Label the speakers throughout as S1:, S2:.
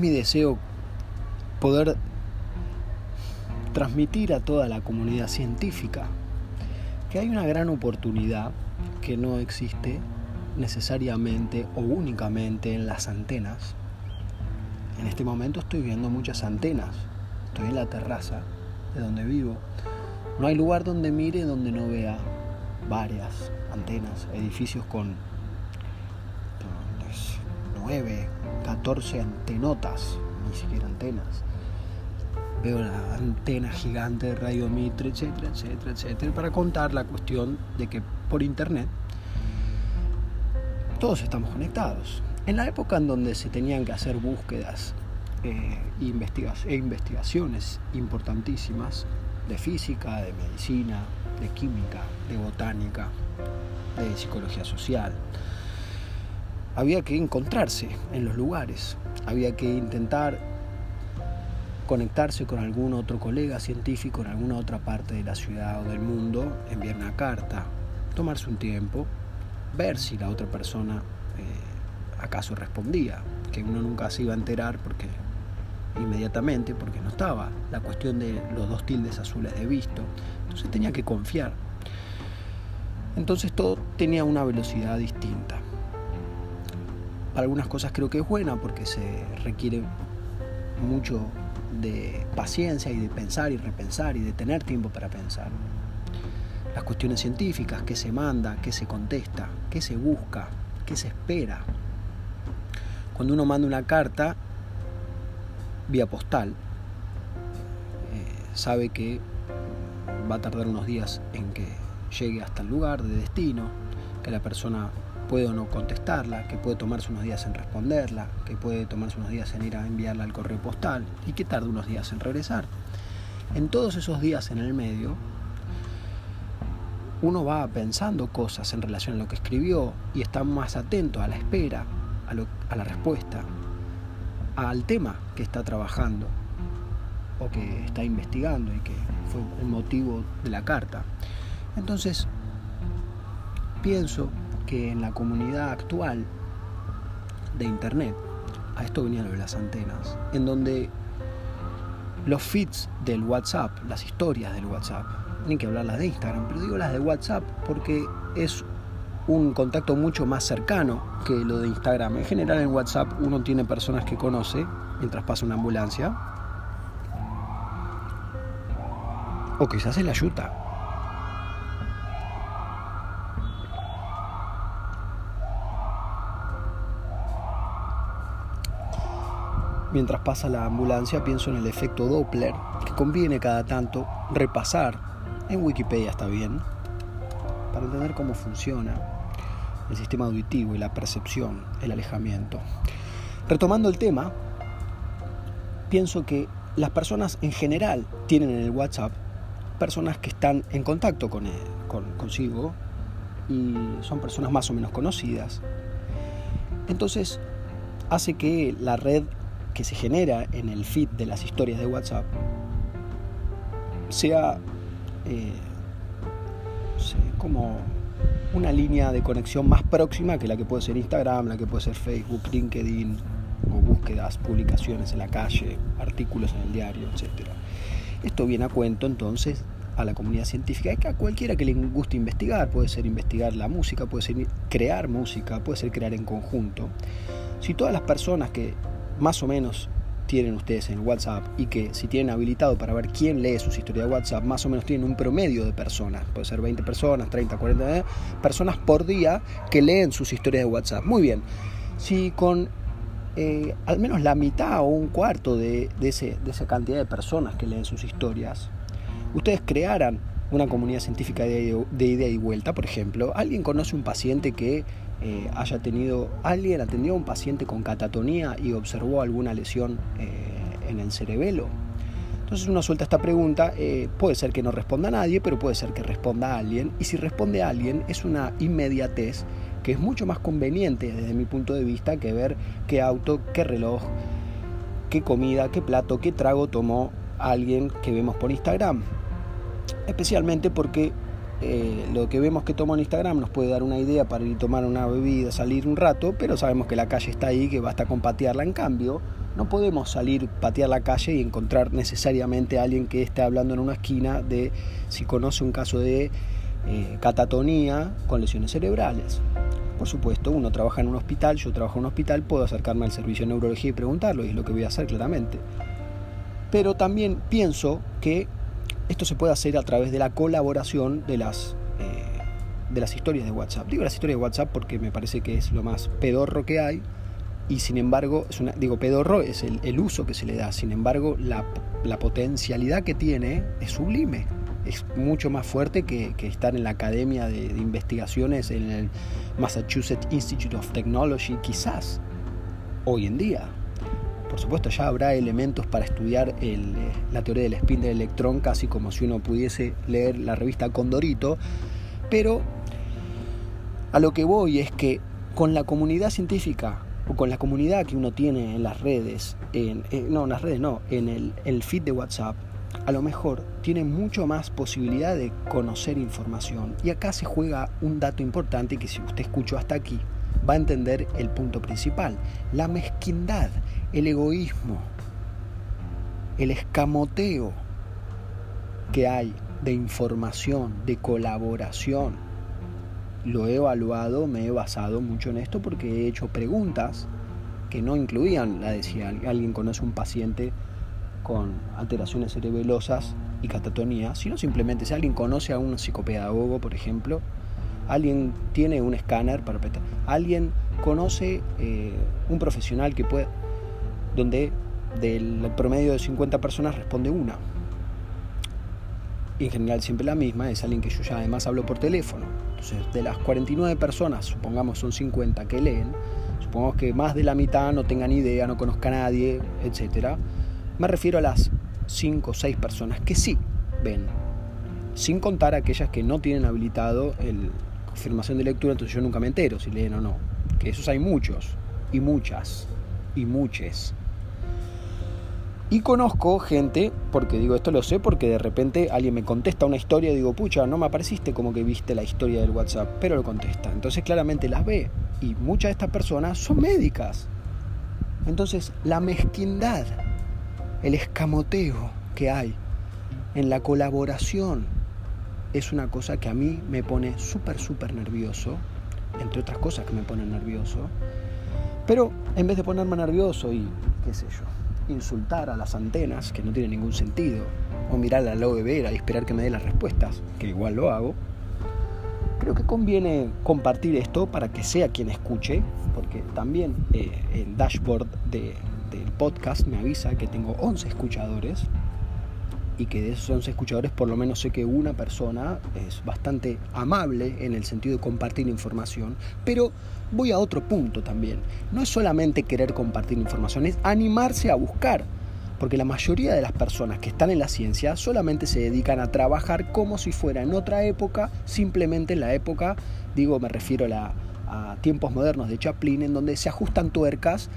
S1: mi deseo poder transmitir a toda la comunidad científica que hay una gran oportunidad que no existe necesariamente o únicamente en las antenas. En este momento estoy viendo muchas antenas. Estoy en la terraza de donde vivo. No hay lugar donde mire donde no vea varias antenas, edificios con 9, 14 antenotas, ni siquiera antenas. Veo la antena gigante de Radio Mitre, etcétera, etcétera, etcétera, para contar la cuestión de que por internet todos estamos conectados. En la época en donde se tenían que hacer búsquedas eh, e investigaciones importantísimas de física, de medicina, de química, de botánica, de psicología social, había que encontrarse en los lugares, había que intentar conectarse con algún otro colega científico en alguna otra parte de la ciudad o del mundo, enviar una carta, tomarse un tiempo, ver si la otra persona eh, acaso respondía, que uno nunca se iba a enterar porque inmediatamente, porque no estaba la cuestión de los dos tildes azules de visto, entonces tenía que confiar. Entonces todo tenía una velocidad distinta. Algunas cosas creo que es buena porque se requiere mucho de paciencia y de pensar y repensar y de tener tiempo para pensar las cuestiones científicas, qué se manda, qué se contesta, qué se busca, qué se espera. Cuando uno manda una carta vía postal, eh, sabe que va a tardar unos días en que llegue hasta el lugar de destino, que la persona puede o no contestarla, que puede tomarse unos días en responderla, que puede tomarse unos días en ir a enviarla al correo postal y que tarde unos días en regresar. En todos esos días en el medio, uno va pensando cosas en relación a lo que escribió y está más atento a la espera, a, la respuesta, al tema que está trabajando o que está investigando y que fue el motivo de la carta. Entonces, pienso que en la comunidad actual de Internet, a esto venía lo de las antenas, en donde los feeds del WhatsApp, las historias del WhatsApp, ni que hablar las de Instagram, pero digo las de WhatsApp porque es un contacto mucho más cercano que lo de Instagram. En general en WhatsApp uno tiene personas que conoce mientras pasa una ambulancia. O quizás en la ayuda. Mientras pasa la ambulancia pienso en el efecto Doppler, que conviene cada tanto repasar en Wikipedia está bien, para entender cómo funciona el sistema auditivo y la percepción, el alejamiento. Retomando el tema, pienso que las personas en general tienen en el WhatsApp personas que están en contacto con, con consigo y son personas más o menos conocidas. Entonces hace que la red que se genera en el feed de las historias de WhatsApp sea eh, como una línea de conexión más próxima que la que puede ser Instagram, la que puede ser Facebook, LinkedIn, o búsquedas, publicaciones en la calle, artículos en el diario, etc. Esto viene a cuento entonces a la comunidad científica, que a cualquiera que le guste investigar, puede ser investigar la música, puede ser crear música, puede ser crear en conjunto. Si todas las personas que más o menos tienen ustedes en WhatsApp y que si tienen habilitado para ver quién lee sus historias de WhatsApp, más o menos tienen un promedio de personas, puede ser 20 personas, 30, 40 ¿eh? personas por día que leen sus historias de WhatsApp. Muy bien, si con eh, al menos la mitad o un cuarto de, ese, de esa cantidad de personas que leen sus historias, ustedes crearan una comunidad científica de, de ida y vuelta, por ejemplo, alguien conoce un paciente que eh, haya tenido, alguien atendió a un paciente con catatonía y observó alguna lesión eh, en el cerebelo. Entonces uno suelta esta pregunta, eh, puede ser que no responda a nadie, pero puede ser que responda a alguien, y si responde a alguien es una inmediatez que es mucho más conveniente desde mi punto de vista que ver qué auto, qué reloj, qué comida, qué plato, qué trago tomó alguien que vemos por Instagram. Especialmente porque eh, lo que vemos que toma en Instagram nos puede dar una idea para ir a tomar una bebida, salir un rato, pero sabemos que la calle está ahí, que basta con patearla. En cambio, No podemos salir, patear la calle y encontrar necesariamente a alguien que esté hablando en una esquina de si conoce un caso de eh, catatonía con lesiones cerebrales. Por supuesto, uno trabaja en un hospital, yo trabajo en un hospital, puedo acercarme al servicio de neurología y preguntarlo, y es lo que voy a hacer claramente. Pero también pienso que esto se puede hacer a través de la colaboración de las, eh, de las historias de WhatsApp. Digo las historias de WhatsApp porque me parece que es lo más pedorro que hay, y sin embargo, es digo, pedorro es el, uso que se le da, sin embargo, la, la potencialidad que tiene es sublime es mucho más fuerte que, estar en la academia de, investigaciones en el Massachusetts Institute of Technology, quizás, hoy en día. Por supuesto, ya habrá elementos para estudiar eh, la teoría del spin del electrón, casi como si uno pudiese leer la revista Condorito, pero a lo que voy es que con la comunidad científica o con la comunidad que uno tiene en las redes, en, eh, no, en las redes no, en el, el feed de WhatsApp, a lo mejor tiene mucho más posibilidad de conocer información. Y acá se juega un dato importante que si usted escuchó hasta aquí, va a entender el punto principal. La mezquindad, el egoísmo, el escamoteo que hay de información, de colaboración. Lo he evaluado, me he basado mucho en esto porque he hecho preguntas que no incluían la de si alguien conoce un paciente con alteraciones cerebelosas y catatonía, sino simplemente si alguien conoce a un psicopedagogo, por ejemplo, alguien tiene un escáner para alguien conoce eh, un profesional que puede, donde del promedio de 50 personas responde una. En general siempre la misma, es alguien que yo ya además hablo por teléfono. Entonces, de las 49 personas, supongamos son 50 que leen, supongamos que más de la mitad no tengan idea, no conozca a nadie, etcétera me refiero a las 5 o 6 personas que sí ven, sin contar aquellas que no tienen habilitado el confirmación de lectura, entonces yo nunca me entero si leen o no. Que esos hay muchos, y muchas, y muchos. Y conozco gente, porque digo esto lo sé, porque de repente alguien me contesta una historia y digo, pucha, no me apareciste como que viste la historia del WhatsApp, pero lo contesta. Entonces claramente las ve. Y muchas de estas personas son médicas. Entonces la mezquindad el escamoteo que hay en la colaboración es una cosa que a mí me pone súper, súper nervioso, entre otras cosas que me ponen nervioso. Pero en vez de ponerme nervioso y, qué sé yo, insultar a las antenas, que no tiene ningún sentido, o mirar a la vera y esperar que me dé las respuestas, que igual lo hago, creo que conviene compartir esto para que sea quien escuche, porque también eh, el dashboard de, del podcast me avisa que tengo 11 escuchadores y que de esos 11 escuchadores por lo menos sé que una persona es bastante amable en el sentido de compartir información, pero voy a otro punto también. No es solamente querer compartir información, es animarse a buscar, porque la mayoría de las personas que están en la ciencia solamente se dedican a trabajar como si fuera en otra época, simplemente en la época, digo, me refiero a, a tiempos modernos de Chaplin, en donde se ajustan tuercas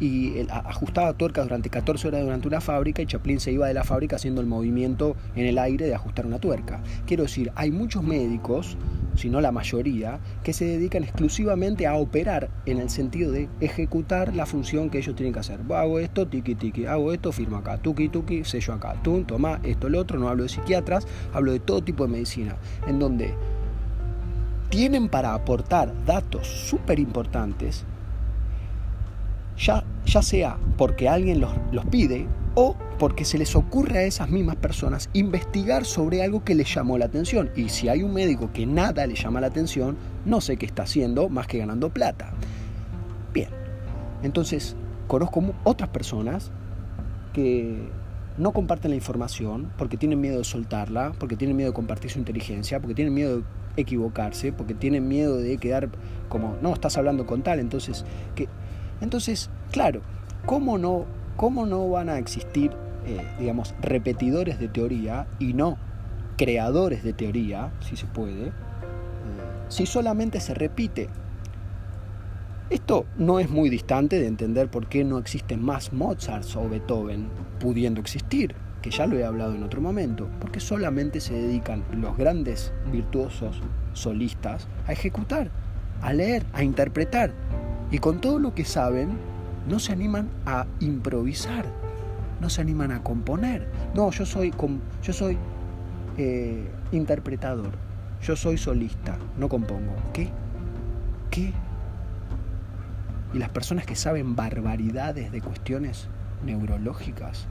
S1: y ajustaba tuercas durante 14 horas durante una fábrica y Chaplin se iba de la fábrica haciendo el movimiento en el aire de ajustar una tuerca. Quiero decir, hay muchos médicos, si no la mayoría, que se dedican exclusivamente a operar en el sentido de ejecutar la función que ellos tienen que hacer. Hago esto, tiki tiki, hago esto, firmo acá, tuki tuki, sello acá, tum, toma esto, lo otro, no hablo de psiquiatras, hablo de todo tipo de medicina, en donde tienen para aportar datos súper importantes ya, ya sea porque alguien los, los pide o porque se les ocurre a esas mismas personas investigar sobre algo que les llamó la atención. Y si hay un médico que nada le llama la atención, no sé qué está haciendo más que ganando plata. Bien, entonces conozco otras personas que no comparten la información porque tienen miedo de soltarla, porque tienen miedo de compartir su inteligencia, porque tienen miedo de equivocarse, porque tienen miedo de quedar como, no, estás hablando con tal, entonces que entonces, claro, ¿cómo no, cómo no van a existir, eh, digamos, repetidores de teoría y no creadores de teoría, si se puede, eh, si solamente se repite? Esto no es muy distante de entender por qué no existen más Mozart o Beethoven pudiendo existir, que ya lo he hablado en otro momento, porque solamente se dedican los grandes virtuosos solistas a ejecutar, a leer, a interpretar, y con todo lo que saben, no se animan a improvisar, no se animan a componer. No, yo soy, yo soy eh, interpretador, yo soy solista, no compongo. ¿Qué? ¿Qué? Y las personas que saben barbaridades de cuestiones neurológicas.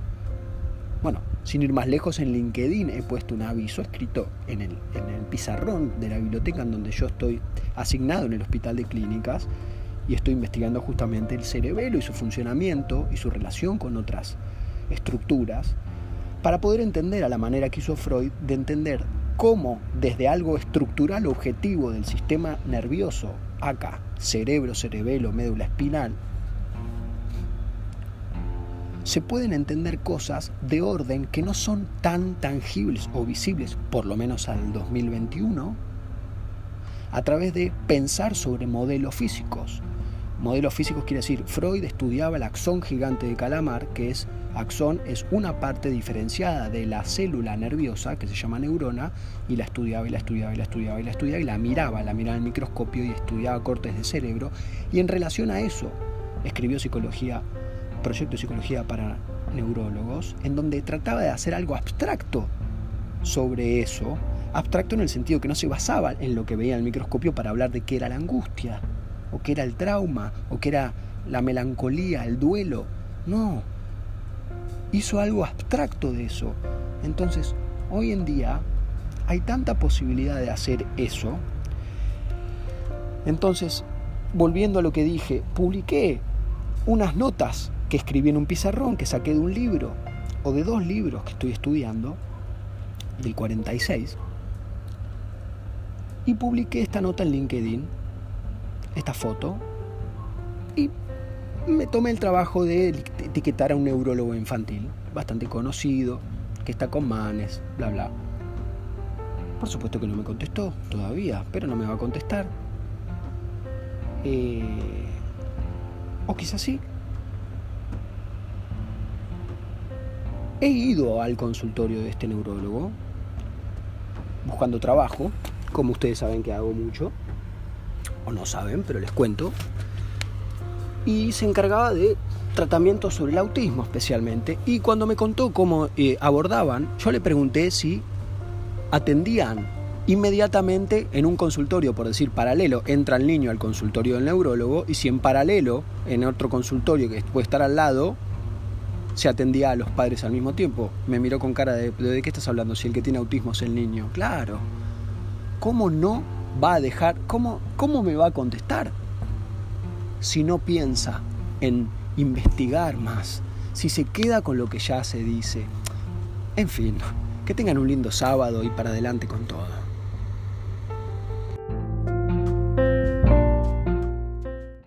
S1: Bueno, sin ir más lejos, en LinkedIn he puesto un aviso escrito en el, en el pizarrón de la biblioteca en donde yo estoy asignado en el hospital de clínicas y estoy investigando justamente el cerebelo y su funcionamiento y su relación con otras estructuras para poder entender a la manera que hizo Freud de entender cómo desde algo estructural objetivo del sistema nervioso, acá, cerebro, cerebelo, médula espinal, se pueden entender cosas de orden que no son tan tangibles o visibles, por lo menos al 2021, a través de pensar sobre modelos físicos. Modelos físicos quiere decir, Freud estudiaba el axón gigante de calamar, que es axón, es una parte diferenciada de la célula nerviosa, que se llama neurona, y la estudiaba y la estudiaba y la estudiaba y la estudiaba y la miraba, la miraba en el microscopio y estudiaba cortes de cerebro. Y en relación a eso, escribió psicología, proyecto de psicología para neurólogos, en donde trataba de hacer algo abstracto sobre eso, abstracto en el sentido que no se basaba en lo que veía en el microscopio para hablar de qué era la angustia, o que era el trauma, o que era la melancolía, el duelo. No, hizo algo abstracto de eso. Entonces, hoy en día hay tanta posibilidad de hacer eso. Entonces, volviendo a lo que dije, publiqué unas notas que escribí en un pizarrón, que saqué de un libro, o de dos libros que estoy estudiando, del 46, y publiqué esta nota en LinkedIn esta foto y me tomé el trabajo de etiquetar a un neurólogo infantil, bastante conocido, que está con manes, bla, bla. Por supuesto que no me contestó todavía, pero no me va a contestar. Eh, o quizás sí. He ido al consultorio de este neurólogo buscando trabajo, como ustedes saben que hago mucho no saben, pero les cuento, y se encargaba de tratamientos sobre el autismo especialmente. Y cuando me contó cómo eh, abordaban, yo le pregunté si atendían inmediatamente en un consultorio, por decir paralelo, entra el niño al consultorio del neurólogo y si en paralelo, en otro consultorio que puede estar al lado, se atendía a los padres al mismo tiempo. Me miró con cara de, ¿de qué estás hablando? Si el que tiene autismo es el niño. Claro. ¿Cómo no va a dejar, cómo, cómo me va a contestar si no piensa en investigar más, si se queda con lo que ya se dice? En fin, que tengan un lindo sábado y para adelante con todo.